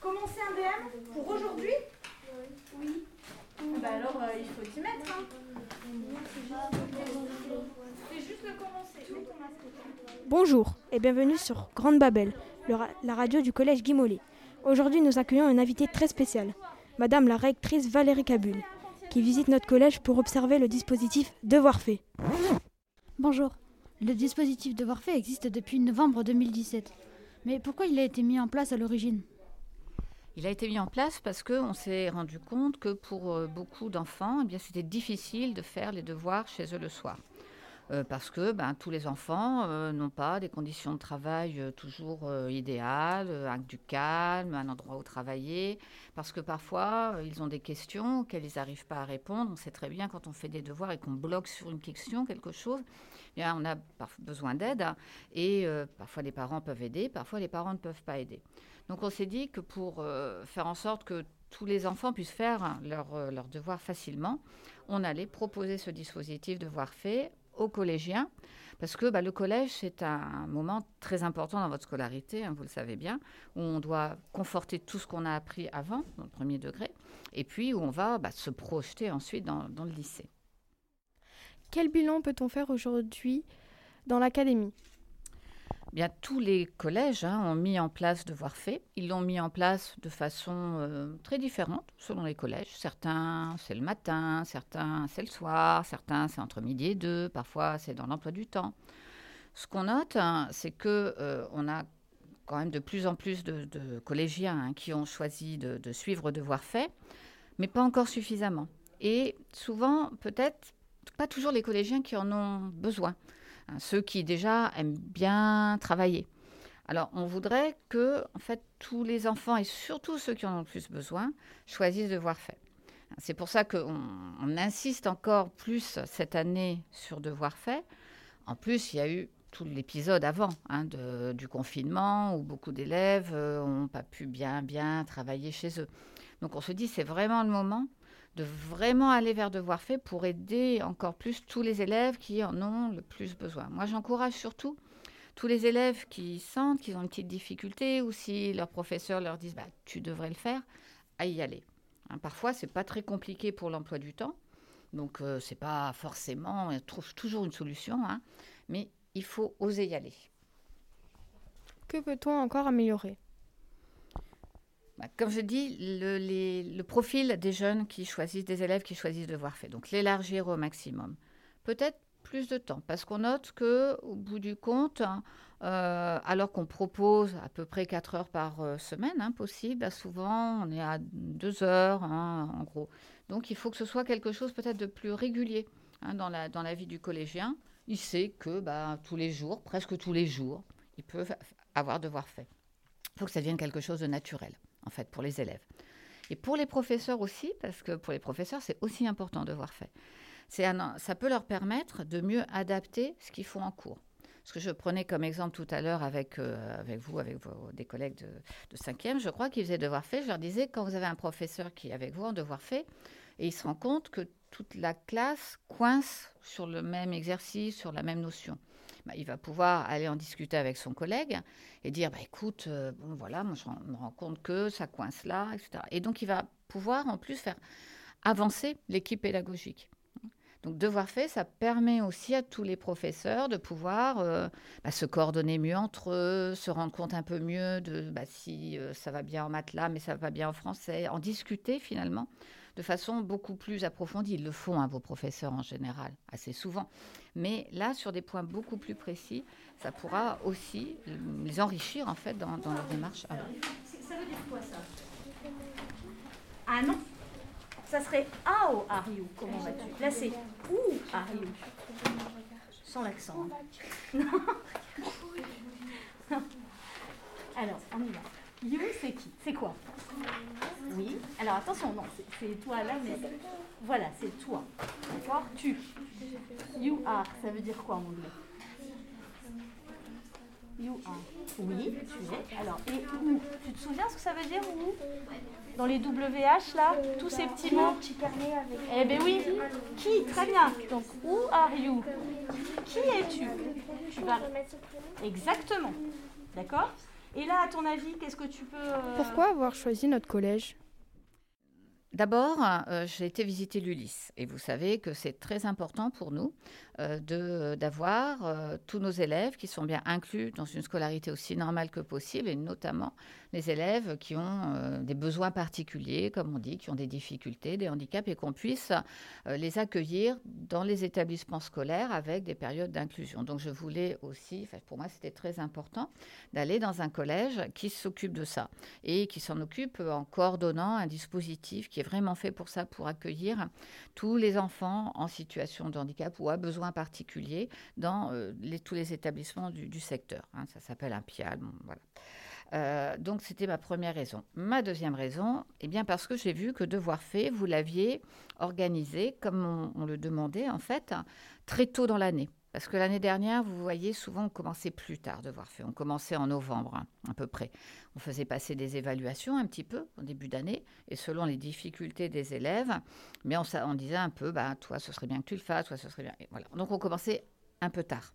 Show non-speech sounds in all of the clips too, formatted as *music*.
Commencer un DM pour aujourd'hui Oui. Bah alors, euh, il faut t'y mettre. Hein. C'est juste le commencer. Bonjour et bienvenue sur Grande Babel, le ra- la radio du collège Guy Mollet. Aujourd'hui, nous accueillons une invitée très spéciale, Madame la rectrice Valérie Cabul, qui visite notre collège pour observer le dispositif Devoir fait. Bonjour. Le dispositif Devoir fait existe depuis novembre 2017. Mais pourquoi il a été mis en place à l'origine? Il a été mis en place parce qu'on s'est rendu compte que pour euh, beaucoup d'enfants, eh c'était difficile de faire les devoirs chez eux le soir. Euh, parce que ben, tous les enfants euh, n'ont pas des conditions de travail euh, toujours idéales, avec du calme, un endroit où travailler, parce que parfois ils ont des questions auxquelles ils n'arrivent pas à répondre. On sait très bien quand on fait des devoirs et qu'on bloque sur une question, quelque chose, eh on a besoin d'aide hein, et parfois les parents peuvent aider, parfois les parents ne peuvent pas aider. Donc on s'est dit que pour faire en sorte que tous les enfants puissent faire leurs euh, leurs devoirs facilement, on allait proposer ce dispositif devoir fait aux collégiens, parce que bah, le collège, c'est un moment très important dans votre scolarité, hein, vous le savez bien, où on doit conforter tout ce qu'on a appris avant, dans le premier degré, et puis où on va bah, se projeter ensuite dans, dans le lycée. Quel bilan peut-on faire aujourd'hui dans l'académie? Bien, tous les collèges hein, ont mis en place devoir fait. Ils l'ont mis en place de façon euh, très différente selon les collèges. Certains, c'est le matin, certains, c'est le soir, certains, c'est entre midi et deux, parfois, c'est dans l'emploi du temps. Ce qu'on note, hein, c'est que euh, on a quand même de plus en plus de, de collégiens hein, qui ont choisi de, de suivre devoir fait, mais pas encore suffisamment. Et souvent, peut-être, pas toujours les collégiens qui en ont besoin hein, ceux qui déjà aiment bien travailler. Alors, on voudrait que, en fait, tous les enfants et surtout ceux qui en ont le plus besoin choisissent devoir fait. C'est pour ça qu'on on insiste encore plus cette année sur devoir fait. En plus, il y a eu tout l'épisode avant hein, du confinement où beaucoup d'élèves n'ont pas pu bien bien travailler chez eux. Donc, on se dit c'est vraiment le moment de vraiment aller vers devoir fait pour aider encore plus tous les élèves qui en ont le plus besoin. Moi, j'encourage surtout tous les élèves qui sentent qu'ils ont une petite difficulté ou si leurs professeurs leur disent bah, tu devrais le faire, à y aller. Hein, parfois, c'est pas très compliqué pour l'emploi du temps, donc euh, c'est pas forcément, on trouve toujours une solution, hein, mais il faut oser y aller. Que peut-on encore améliorer? Comme je dis, le, profil des jeunes qui choisissent, des élèves qui choisissent devoir fait, donc l'élargir au maximum. Peut-être plus de temps, parce qu'on note que au bout du compte, hein, euh, alors qu'on propose à peu près 4 heures par euh, semaine, hein, possible, bah, souvent on est à 2 heures, hein, en gros. Donc il faut que ce soit quelque chose peut-être de plus régulier hein, dans, la, dans la vie du collégien. Il sait que bah, tous les jours, presque tous les jours, il peut avoir devoir fait. Il faut que ça devienne quelque chose de naturel en fait, pour les élèves. Et pour les professeurs aussi, parce que pour les professeurs, c'est aussi important de voir fait. Un- ça peut leur permettre de mieux adapter ce qu'ils font en cours. Ce que je prenais comme exemple tout à l'heure avec, euh, avec vous, avec vos, des collègues de, de 5e, je crois qu'ils faisaient devoir fait. Je leur disais, quand vous avez un professeur qui est avec vous en devoir fait, et il se rend compte que toute la classe coince sur le même exercice, sur la même notion. Bah, il va pouvoir aller en discuter avec son collègue et dire bah, écoute, euh, bon voilà, moi je me rends compte que ça coince là, etc. Et donc il va pouvoir en plus faire avancer l'équipe pédagogique. Donc devoir fait, ça permet aussi à tous les professeurs de pouvoir euh, bah, se coordonner mieux entre eux, se rendre compte un peu mieux de bah, si euh, ça va bien en maths là, mais ça va pas bien en français, en discuter finalement de façon beaucoup plus approfondie. Ils le font, hein, vos professeurs en général, assez souvent. Mais là, sur des points beaucoup plus précis, ça pourra aussi euh, les enrichir en fait dans, leur démarche. Ah, Ça veut dire quoi ça? Ah non Ça serait How are you Comment vas-tu? Là c'est Où are you Sans l'accent. hein. *laughs* Non. Alors, on y va. You, c'est qui? C'est quoi? Oui. Alors attention, non, c'est- toi là, mais voilà, c'est toi. D'accord? Tu. You are, ça veut dire quoi en anglais? You are. Oui, tu es. Alors, et où? Tu te souviens ce que ça veut dire où? Dans les WH là? Tous ces petits mots? Petit carnet avec. Eh ben oui. Qui? Très bien. Donc, où are you? Qui es-tu? Tu vas. Exactement. D'accord? Et là, à ton avis, qu'est-ce que tu peux... euh, Pourquoi avoir choisi notre collège? D'abord, euh, j'ai été visiter l'Ulysse. Et vous savez que c'est très important pour nous euh, de- d'avoir euh, tous nos élèves qui sont bien inclus dans une scolarité aussi normale que possible et notamment les élèves qui ont euh, des besoins particuliers, comme on dit, qui ont des difficultés, des handicaps et qu'on puisse euh, les accueillir dans les établissements scolaires avec des périodes d'inclusion. Donc je voulais aussi, pour moi c'était très important d'aller dans un collège qui s'occupe de ça et qui s'en occupe en coordonnant un dispositif qui est vraiment fait pour ça, pour accueillir tous les enfants en situation de handicap ou à besoins particuliers dans euh, tous les établissements du, secteur. hein. ça s'appelle un PIAL. Euh, donc c'était ma première raison. Ma deuxième raison, eh bien parce que j'ai vu que Devoir fait, vous l'aviez organisé comme on, le demandait en fait très tôt dans l'année. Parce que l'année dernière, vous voyez, souvent on commençait plus tard Devoir fait. On commençait en novembre hein, à peu près. On faisait passer des évaluations un petit peu au début d'année et selon les difficultés des élèves, mais on, sa- on disait un peu, bah toi ce serait bien que tu le fasses, toi ce serait bien. Voilà. Donc on commençait un peu tard.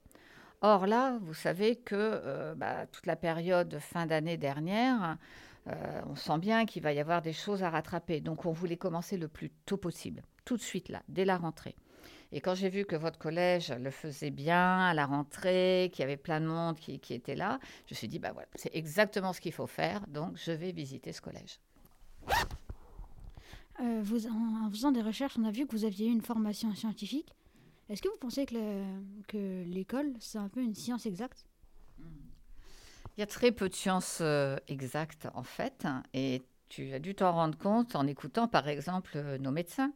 Or là, vous savez que euh, bah, toute la période de fin d'année dernière, euh, on sent bien qu'il va y avoir des choses à rattraper. Donc on voulait commencer le plus tôt possible, tout de suite là, dès la rentrée. Et quand j'ai vu que votre collège le faisait bien à la rentrée, qu'il y avait plein de monde qui, qui était là, je me suis dit, bah voilà, c'est exactement ce qu'il faut faire, donc je vais visiter ce collège. Euh, vous, en, en faisant des recherches, on a vu que vous aviez eu une formation scientifique. Est-ce que vous pensez que le- que l'école, c'est un peu une science exacte? Il y a très peu de sciences euh, exactes en fait, et tu as dû t'en rendre compte en écoutant par exemple euh, nos médecins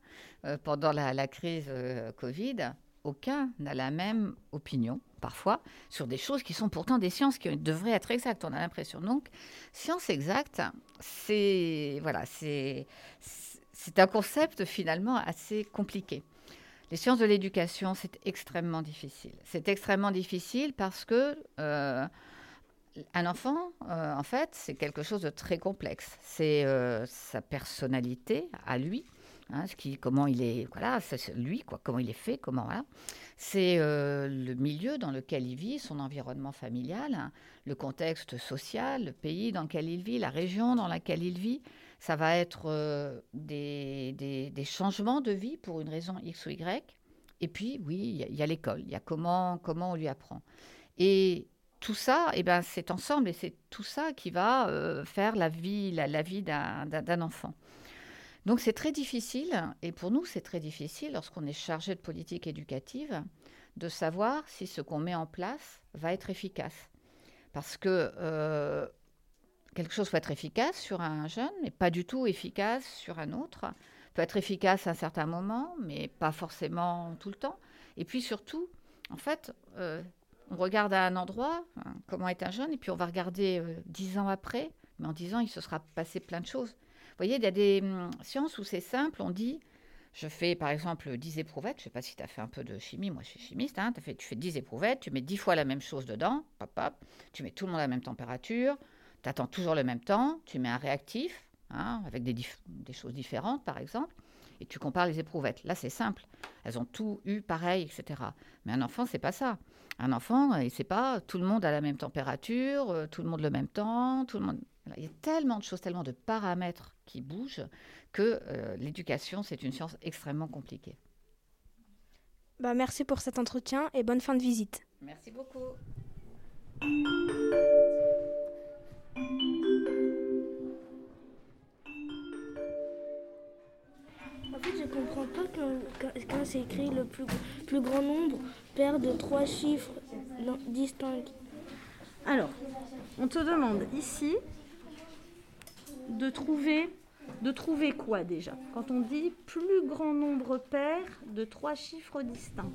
Euh, pendant la, crise Covid. Aucun n'a la même opinion parfois sur des choses qui sont pourtant des sciences qui devraient être exactes. On a l'impression donc science exacte, c'est voilà, c'est un concept finalement assez compliqué. Les sciences de l'éducation, c'est extrêmement difficile. C'est extrêmement difficile parce que euh, un enfant, euh, en fait, c'est quelque chose de très complexe. C'est euh, sa personnalité à lui, hein, ce qui, comment il est, voilà, c'est lui, quoi, comment il est fait, comment, voilà. C'est le milieu dans lequel il vit, son environnement familial, hein, le contexte social, le pays dans lequel il vit, la région dans laquelle il vit. Ça va être euh, des, des- changements de vie pour une raison X ou Y. Et puis, oui, il y a- l'école, il y a comment, comment on lui apprend. Et tout ça, eh ben, c'est ensemble et c'est tout ça qui va euh, faire la vie, la, vie d'un enfant. Donc c'est très difficile, et pour nous c'est très difficile lorsqu'on est chargé de politique éducative, de savoir si ce qu'on met en place va être efficace. Parce que euh, quelque chose peut être efficace sur un jeune, mais pas du tout efficace sur un autre. Peut être efficace à un certain moment, mais pas forcément tout le temps. Et puis surtout, en fait, euh, on regarde à un endroit hein, comment est un jeune, et puis on va regarder euh, dix ans après, mais en dix ans, il se sera passé plein de choses. Vous voyez, il y a des hum, sciences où c'est simple, on dit, je fais par exemple 10 éprouvettes, je ne sais pas si tu as fait un peu de chimie, moi je suis chimiste, hein, fait, tu fais 10 éprouvettes, tu mets 10 fois la même chose dedans, tu mets tout le monde à la même température, tu attends toujours le même temps, tu mets un réactif, hein, avec des, choses différentes par exemple, et tu compares les éprouvettes. Là c'est simple, elles ont tout eu pareil, etc. Mais un enfant, c'est pas ça. Un enfant, il sait pas, tout le monde à la même température, euh, tout le monde le même temps, tout le monde. Il y a tellement de choses, tellement de paramètres qui bougent que euh, l'éducation, c'est une science extrêmement compliquée. Bah, merci pour cet entretien et bonne fin de visite. Merci beaucoup. 15 écrit le plus, grand nombre paire de trois chiffres distincts. Alors, on te demande ici de trouver de trouver quoi déjà? Quand on dit plus grand nombre pair de trois chiffres distincts.